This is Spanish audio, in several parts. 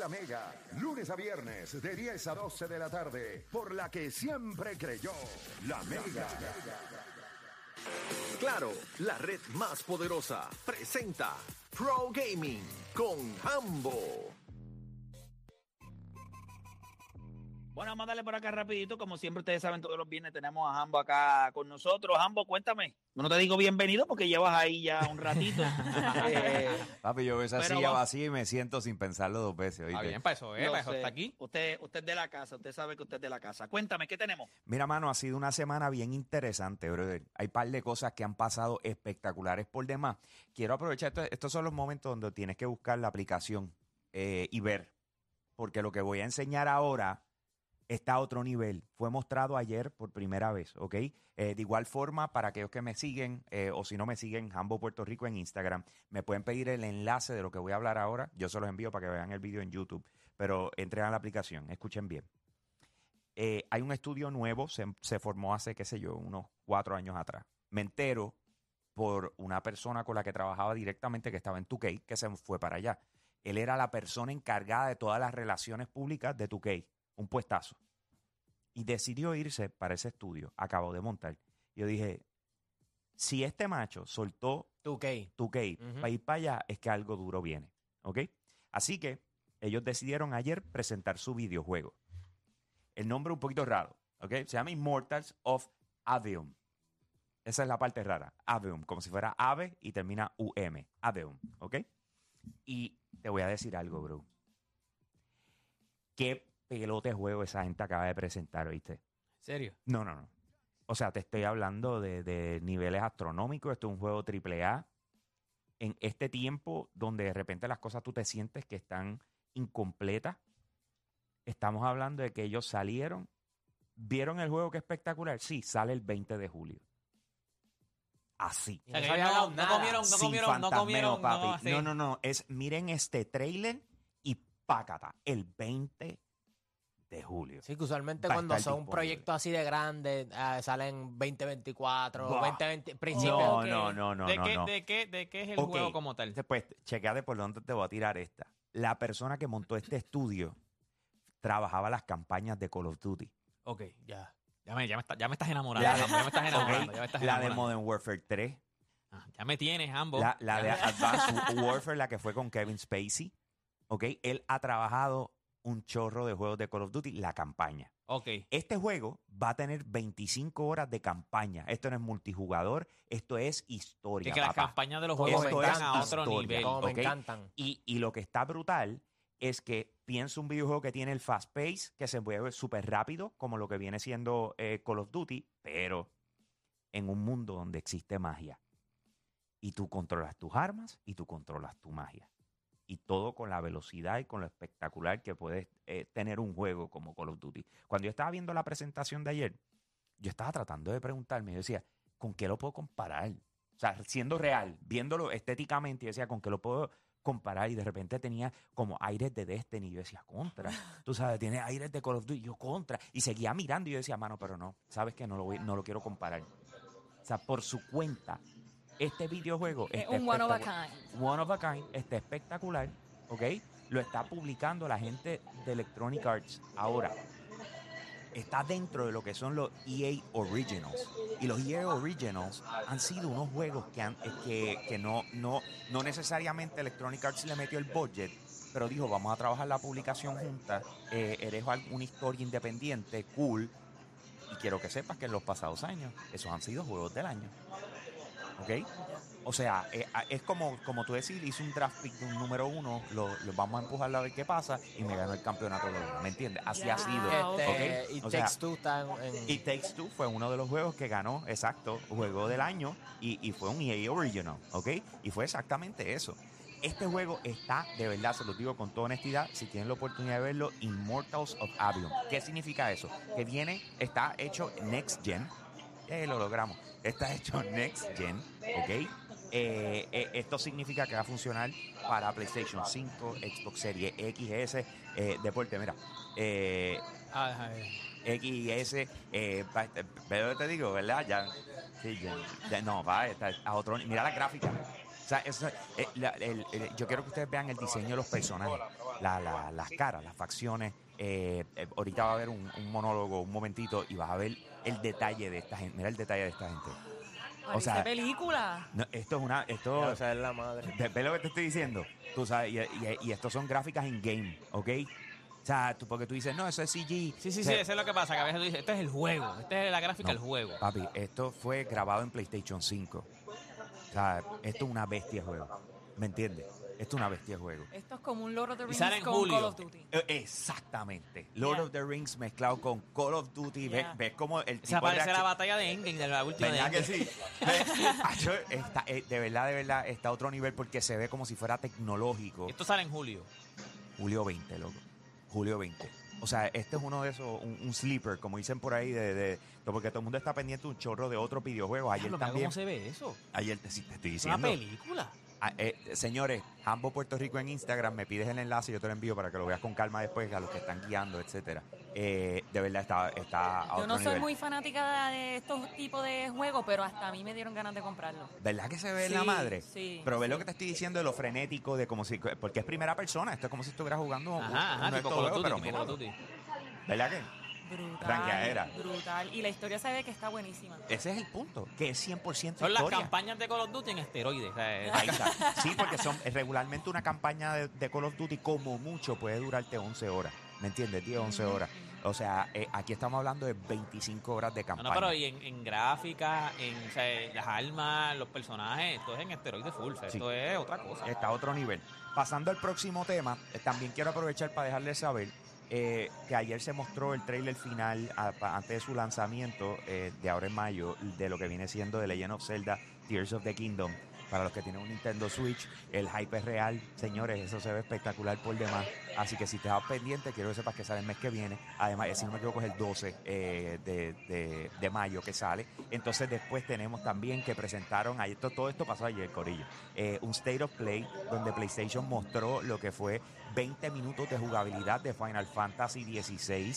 La Mega, lunes a viernes de 10 a 12 de la tarde, por la que siempre creyó la Mega. Claro, la red más poderosa presenta Pro Gaming con Hambo. Bueno, vamos a darle por acá rapidito. Como siempre ustedes saben, todos los viernes tenemos a Jambo acá con nosotros. Jambo, cuéntame. No te digo bienvenido porque llevas ahí ya un ratito. Eh, Papi, yo veo esa silla va- vacía y me siento sin pensarlo dos veces. Está ¿oíste? bien, para eso, ¿eh? Para eso está aquí. Usted, usted es de la casa, usted sabe que usted es de la casa. Cuéntame, ¿qué tenemos? Mira, mano, ha sido una semana bien interesante, brother. Hay un par de cosas que han pasado espectaculares por demás. Quiero aprovechar, esto- estos son los momentos donde tienes que buscar la aplicación eh, y ver, porque lo que voy a enseñar ahora está a otro nivel. Fue mostrado ayer por primera vez, ¿ok? Eh, de igual forma, para aquellos que me siguen, eh, o si no me siguen, Hambo Puerto Rico en Instagram, me pueden pedir el enlace de lo que voy a hablar ahora. Yo se los envío para que vean el video en YouTube, pero entren a la aplicación, escuchen bien. Eh, hay un estudio nuevo, se, se formó hace, qué sé yo, unos cuatro años atrás. Me entero por una persona con la que trabajaba directamente que estaba en 2K, que se fue para allá. Él era la persona encargada de todas las relaciones públicas de 2K, un puestazo. Y decidió irse para ese estudio, acabó de montar. Yo dije, si este macho soltó 2K. 2K Ujú. para ir para allá, es que algo duro viene. ¿Ok? Así que ellos decidieron ayer presentar su videojuego. El nombre un poquito raro. ¿Ok? Se llama Immortals of Aveum. Esa es la parte rara. Aveum, como si fuera ave y termina UM. Aveum. ¿Ok? Y te voy a decir algo, bro. ¿Qué pelote juego esa gente acaba de presentar? ¿En serio? No, no, no. O sea, te estoy hablando de, de niveles astronómicos. Esto es un juego triple A. En este tiempo donde de repente las cosas tú te sientes que están incompletas. Estamos hablando de que ellos salieron. ¿Vieron el juego que espectacular? Sí, sale el 20 de julio. Así. O sea, que no no, no comieron, no Sin comieron, no comieron, papi. no, no, no. Es, miren este trailer y pácata. El 20 de julio. Sí, que usualmente Va cuando son disponible. proyectos así de grandes ah, salen 2024, Buah. 2020, principios. No, ¿Qué? no, no, no, ¿De, no, qué, no. ¿de, qué, ¿De qué es el juego como tal? Después, chequeate por dónde te voy a tirar esta. La persona que montó este estudio trabajaba las campañas de Call of Duty. Ok, ya. Ya me, ya me, está- ya me estás enamorando. La- ya me estás enamorando. Ok, ya me estás La de enamorando. Modern Warfare 3. Ah, ya me tienes, ambos. La, la de Advanced Warfare, la que fue con Kevin Spacey. Ok, él ha trabajado un chorro de juegos de Call of Duty, la campaña. Ok. Este juego va a tener 25 horas de campaña. Esto no es multijugador, esto es historia. Es que las campañas de los Juegos me están a otro Historia. nivel. Como me ok. encantan. Y, y lo que está brutal es que piensa un videojuego que tiene el fast pace, que se mueve súper rápido, como lo que viene siendo eh, Call of Duty, pero en un mundo donde existe magia. Y tú controlas tus armas y tú controlas tu magia. Y todo con la velocidad y con lo espectacular que puede eh, tener un juego como Call of Duty. Cuando yo estaba viendo la presentación de ayer, yo estaba tratando de preguntarme, yo decía, ¿con qué lo puedo comparar? O sea, siendo real, viéndolo estéticamente, yo decía, ¿con qué lo puedo comparar? Y de repente tenía como aires de Destiny. Yo decía, contra. Tú sabes, tiene aires de Call of Duty. Y yo, contra. Y seguía mirando y yo decía, mano, pero no, sabes que no lo, voy- no lo quiero comparar. O sea, por su cuenta, este videojuego Es un one of a kind. One of a kind, está espectacular, ¿ok? Lo está publicando la gente de Electronic Arts ahora. Está dentro de lo que son los EA Originals. Y los EA Originals han sido unos juegos que, han- eh, que, que no, no, no necesariamente Electronic Arts le metió el budget, pero dijo, vamos a trabajar la publicación juntas, eh, eres una historia independiente, cool, y quiero que sepas que en los pasados años esos han sido juegos del año. ¿Ok? O sea, eh, es como, como tú decís, hice un draft pick de un número uno, lo, lo vamos a empujarlo a ver qué pasa y me ganó el campeonato de uno. ¿Me entiendes? Así ha sido. Este, ¿ok? y O sea, Takes Two está en, en- It Takes Two fue uno de los juegos que ganó, exacto, juego del año y, y fue un EA Original, ¿ok? Y fue exactamente eso. Este juego está, de verdad, se lo digo con toda honestidad, si tienen la oportunidad de verlo, Immortals of Avion. ¿Qué significa eso? Que viene, está hecho Next Gen, eh, lo logramos, está hecho Next Gen, ¿ok? Eh, eh, esto significa que va a funcionar para PlayStation 5, Xbox Series X, S, eh, deporte, mira. Eh, Ah, ay, X y S, pa- eh, pero te digo, ¿verdad? Ya, sí, ya- ya- no, va está a otro Mira la gráfica. O sea, eso, la- el- el- yo quiero que ustedes vean el diseño de los personajes, la- la- las caras, las facciones. eh, eh, ahorita va a haber un, un monólogo, un momentito, y vas a ver el detalle de esta gente. Mira el detalle de esta gente. Parece sea, película. No, esto es una, esto, o sea, es la madre. ¿Te- ¿Ves lo que te estoy diciendo? Tú sabes, y, y- y estos son gráficas in game, ¿ok? O sea, tú, porque tú dices, no, eso es CG. Sí, sí, O sí, eso es lo que pasa, que a veces tú dices, este es el juego, este es la gráfica No. del juego. Papi, esto fue grabado en PlayStation 5. O sea, esto es una bestia de juego. ¿Me entiendes? Esto es una bestia de juego. Esto es como un Lord of the Rings sale en con julio. Call of Duty. Eh, Exactamente. Lord Yeah. of the Rings mezclado con Call of Duty. ¿Ves, Yeah. ves cómo el Esa tipo de parece la reacción- batalla de Endgame, de la última de ¿Verdad que Endgame. sí? ¿Ves? Acho, está- eh, de verdad, de verdad, está a otro nivel porque se ve como si fuera tecnológico. Esto sale en julio. Julio 20, loco. Julio 20. O sea, este es uno de esos, un, un sleeper, como dicen por ahí, de, de- porque todo el mundo está pendiente de un chorro de otros videojuegos. Ayer Diablo, mira también. ¿Cómo se ve eso? Ayer te, sí, te estoy Es una diciendo. película. Ah, eh, señores, Hambo Puerto Rico en Instagram, me pides el enlace y yo te lo envío para que lo veas con calma después a los que están guiando, etcétera. Eh, de verdad está, está a Yo otro no soy nivel. muy fanática de estos tipos de juegos, pero hasta a mí me dieron ganas de comprarlo. ¿Verdad que se ve en la madre? sí, Pero ve sí. lo que te estoy diciendo de lo frenético, de como si. Porque es primera persona. Esto es como si estuvieras jugando un- Ajá, uno ajá, de tipo estos Call of juegos, Duty, pero tipo mira, Call of Duty. ¿Verdad que? Brutal. Ranqueadera. Brutal. Y la historia se ve que está buenísima. Ese es el punto, que es 100% Son las historia. campañas de Call of Duty en esteroides. o sea, es- Ahí está. Sí, porque son regularmente una campaña de, de Call of Duty como mucho puede durarte 11 horas. ¿Me entiendes? 10, 11 horas. O sea, eh, aquí estamos hablando de 25 horas de No, campaña. no, pero y en, en gráfica, en o sea, las armas, los personajes, esto es en esteroides full. o sea, Sí. Esto es otra cosa. Está a otro nivel. Pasando al próximo tema, eh, también quiero aprovechar para dejarles saber eh, que ayer se mostró el trailer final a- antes de su lanzamiento eh, de ahora en mayo de lo que viene siendo The Legend of Zelda Tears of the Kingdom. Para los que tienen un Nintendo Switch, el hype es real. Señores, eso se ve espectacular por demás. Así que si te vas pendiente, quiero que sepas que sale el mes que viene. Además, eh, si no me equivoco, es el 12 eh, de, de- mayo que sale. Entonces, después tenemos también que presentaron, todo esto pasó ayer, Corillo, eh, un State of Play donde PlayStation mostró lo que fue 20 minutos de jugabilidad de Final Fantasy XVI.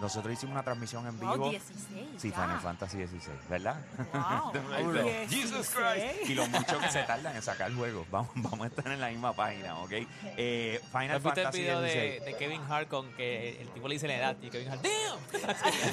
Nosotros hicimos una transmisión en vivo. Wow, 16. Sí, ya. Final Fantasy XVI, ¿verdad? Wow. Paulo. 16. Jesus Christ. Y lo mucho que se tardan en sacar el juego. Vamos, vamos a estar en la misma página, ¿ok? Eh, Final ¿Has visto el Fantasy video XVI. de, de Kevin Hart con que el tipo le dice la edad y Kevin Hart, ¡damn!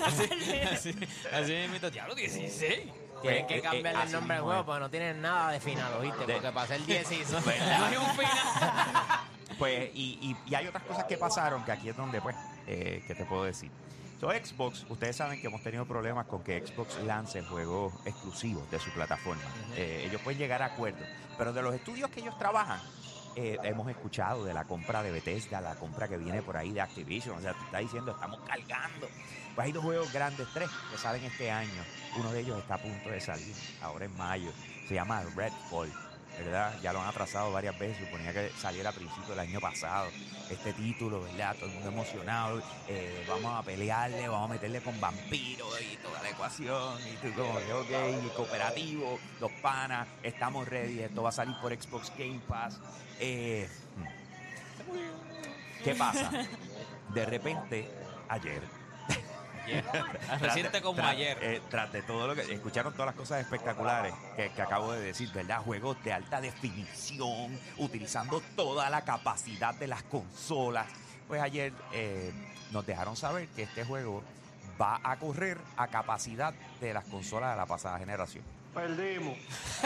Así, así, así mismo, diablo, 16. Tienen Pues, que eh, cambiarle eh, el así nombre al juego porque no tienen nada de final, ¿oíste? De- Porque para ser 16 No hay un final. Pues, y, y- y hay otras cosas que pasaron que aquí es donde, pues, eh, ¿qué te puedo decir? So, Xbox, ustedes saben que hemos tenido problemas con que Xbox lance juegos exclusivos de su plataforma. Eh, ellos pueden llegar a acuerdos, pero de los estudios que ellos trabajan, eh, hemos escuchado de la compra de Bethesda, la compra que viene por ahí de Activision, o sea, tú estás diciendo, estamos cargando. Pues hay dos juegos grandes, tres, que salen este año. Uno de ellos está a punto de salir, ahora en mayo. Se llama Redfall, ¿verdad? Ya lo han atrasado varias veces, suponía que saliera a principios del año pasado. Este título, ¿verdad? Todo el mundo emocionado. eh, vamos a pelearle, vamos a meterle con vampiros y toda la ecuación. Y tú como que, ok, cooperativo, los panas, estamos ready. Esto va a salir por Xbox Game Pass. Eh, ¿Qué pasa? De repente, ayer, Yeah. Reciente como tras- ayer. eh, tras de todo lo que escucharon todas las cosas espectaculares que, que acabo de decir, ¿verdad? Juegos de alta definición, utilizando toda la capacidad de las consolas. Pues ayer eh, nos dejaron saber que este juego va a correr a capacidad de las consolas de la pasada generación. Perdimos.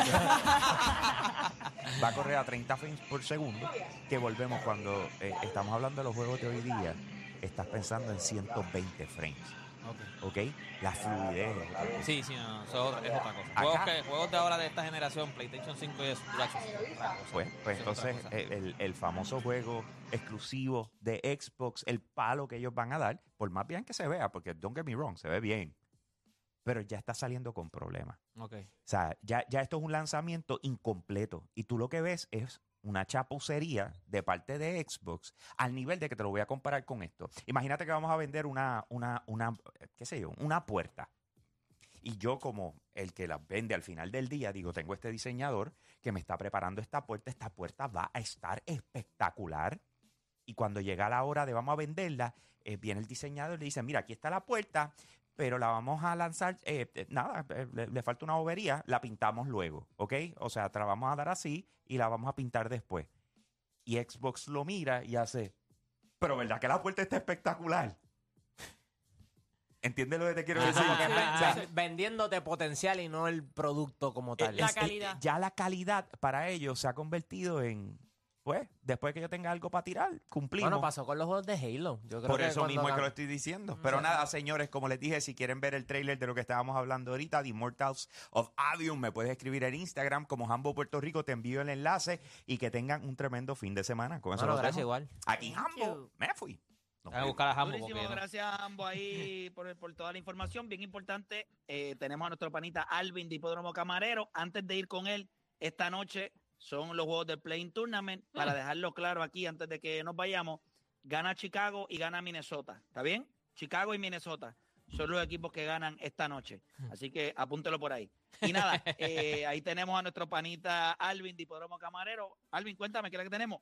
Va a correr a 30 frames por segundo, que volvemos cuando eh, estamos hablando de los juegos de hoy día, estás pensando en 120 frames, Ok. ¿ok? La fluidez. cosa. Sí, sí, no, no, eso es otra, es otra cosa. Juegos, que- juegos de ahora de esta generación, PlayStation 5 y eso. Pues, pues es entonces el, el famoso juego exclusivo de Xbox, el palo que ellos van a dar, por más bien que se vea, porque don't get me wrong, se ve bien, pero ya está saliendo con problemas. Ok. O sea, ya, ya esto es un lanzamiento incompleto y tú lo que ves es una chapucería de parte de Xbox al nivel de que te lo voy a comparar con esto. Imagínate que vamos a vender una, una, una, qué sé yo, una puerta. Y yo como el que las vende al final del día, digo, tengo este diseñador que me está preparando esta puerta, esta puerta va a estar espectacular. Y cuando llega la hora de vamos a venderla, eh, viene el diseñador y le dice, mira, aquí está la puerta, pero la vamos a lanzar, eh, eh, nada, eh, le, le falta una bobería, la pintamos luego, ¿ok? O sea, te la vamos a dar así y la vamos a pintar después. Y Xbox lo mira y hace, pero ¿verdad que la puerta está espectacular? ¿Entiendes lo que te quiero decir? O ven- vendiéndote potencial y no el producto como tal. La calidad. ya la calidad para ellos se ha convertido en, pues, después que yo tenga algo para tirar, cumplimos. bueno, pasó con los juegos de Halo. Yo creo Por que eso mismo es que lo estoy diciendo. Pero nada, señores, como les dije, si quieren ver el trailer de lo que estábamos hablando ahorita, The Immortals of Avium, me puedes escribir en Instagram como Jambo Puerto Rico, te envío el enlace y que tengan un tremendo fin de semana. Con eso Bueno, gracias dejo. igual. Aquí Thank Jambo, you. me fui. Voy a buscar a Jambo Durísimo, porque no- gracias a ambos ahí por, por toda la información. Bien importante, eh, tenemos a nuestro panita Alvin de Hipódromo Camarero. Antes de ir con él, esta noche son los juegos del Playing Tournament. Para dejarlo claro aquí, antes de que nos vayamos, gana Chicago y gana Minnesota. ¿Está bien? Chicago y Minnesota son los equipos que ganan esta noche. Así que apúntelo por ahí. Y nada, eh, ahí tenemos a nuestro panita Alvin de Hipódromo Camarero. Alvin, cuéntame, ¿qué es lo que tenemos?